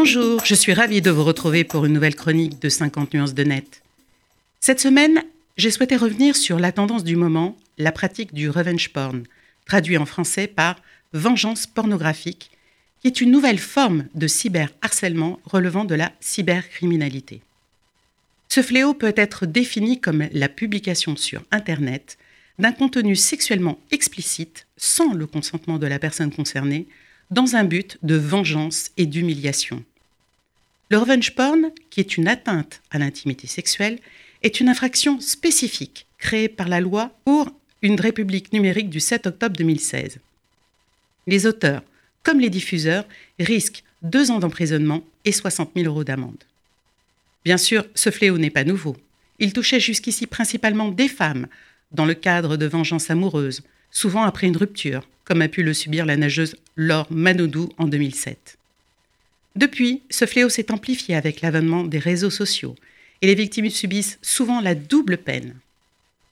Bonjour, je suis ravie de vous retrouver pour une nouvelle chronique de 50 nuances de net. Cette semaine, j'ai souhaité revenir sur la tendance du moment, la pratique du revenge porn, traduit en français par vengeance pornographique, qui est une nouvelle forme de cyberharcèlement relevant de la cybercriminalité. Ce fléau peut être défini comme la publication sur Internet d'un contenu sexuellement explicite sans le consentement de la personne concernée, dans un but de vengeance et d'humiliation. Le revenge porn, qui est une atteinte à l'intimité sexuelle, est une infraction spécifique créée par la loi pour une république numérique du 7 octobre 2016. Les auteurs, comme les diffuseurs, risquent deux ans d'emprisonnement et 60 000 euros d'amende. Bien sûr, ce fléau n'est pas nouveau. Il touchait jusqu'ici principalement des femmes, dans le cadre de vengeances amoureuses, souvent après une rupture, comme a pu le subir la nageuse Laure Manodou en 2007. Depuis, ce fléau s'est amplifié avec l'avènement des réseaux sociaux, et les victimes subissent souvent la double peine.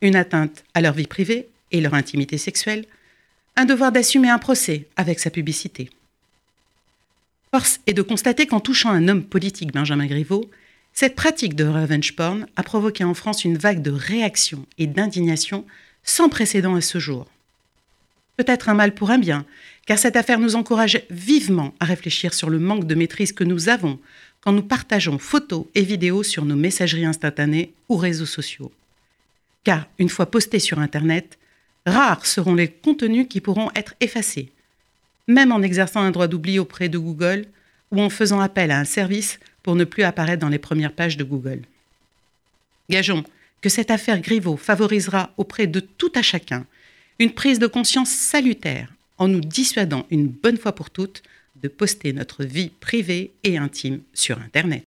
Une atteinte à leur vie privée et leur intimité sexuelle, un devoir d'assumer un procès avec sa publicité. Force est de constater qu'en touchant un homme politique, Benjamin Griveaux, cette pratique de revenge porn a provoqué en France une vague de réactions et d'indignation sans précédent à ce jour. Peut-être un mal pour un bien, car cette affaire nous encourage vivement à réfléchir sur le manque de maîtrise que nous avons quand nous partageons photos et vidéos sur nos messageries instantanées ou réseaux sociaux. Car une fois postés sur Internet, rares seront les contenus qui pourront être effacés, même en exerçant un droit d'oubli auprès de Google ou en faisant appel à un service pour ne plus apparaître dans les premières pages de Google. Gageons que cette affaire Griveaux favorisera auprès de tout à chacun une prise de conscience salutaire en nous dissuadant une bonne fois pour toutes de poster notre vie privée et intime sur Internet.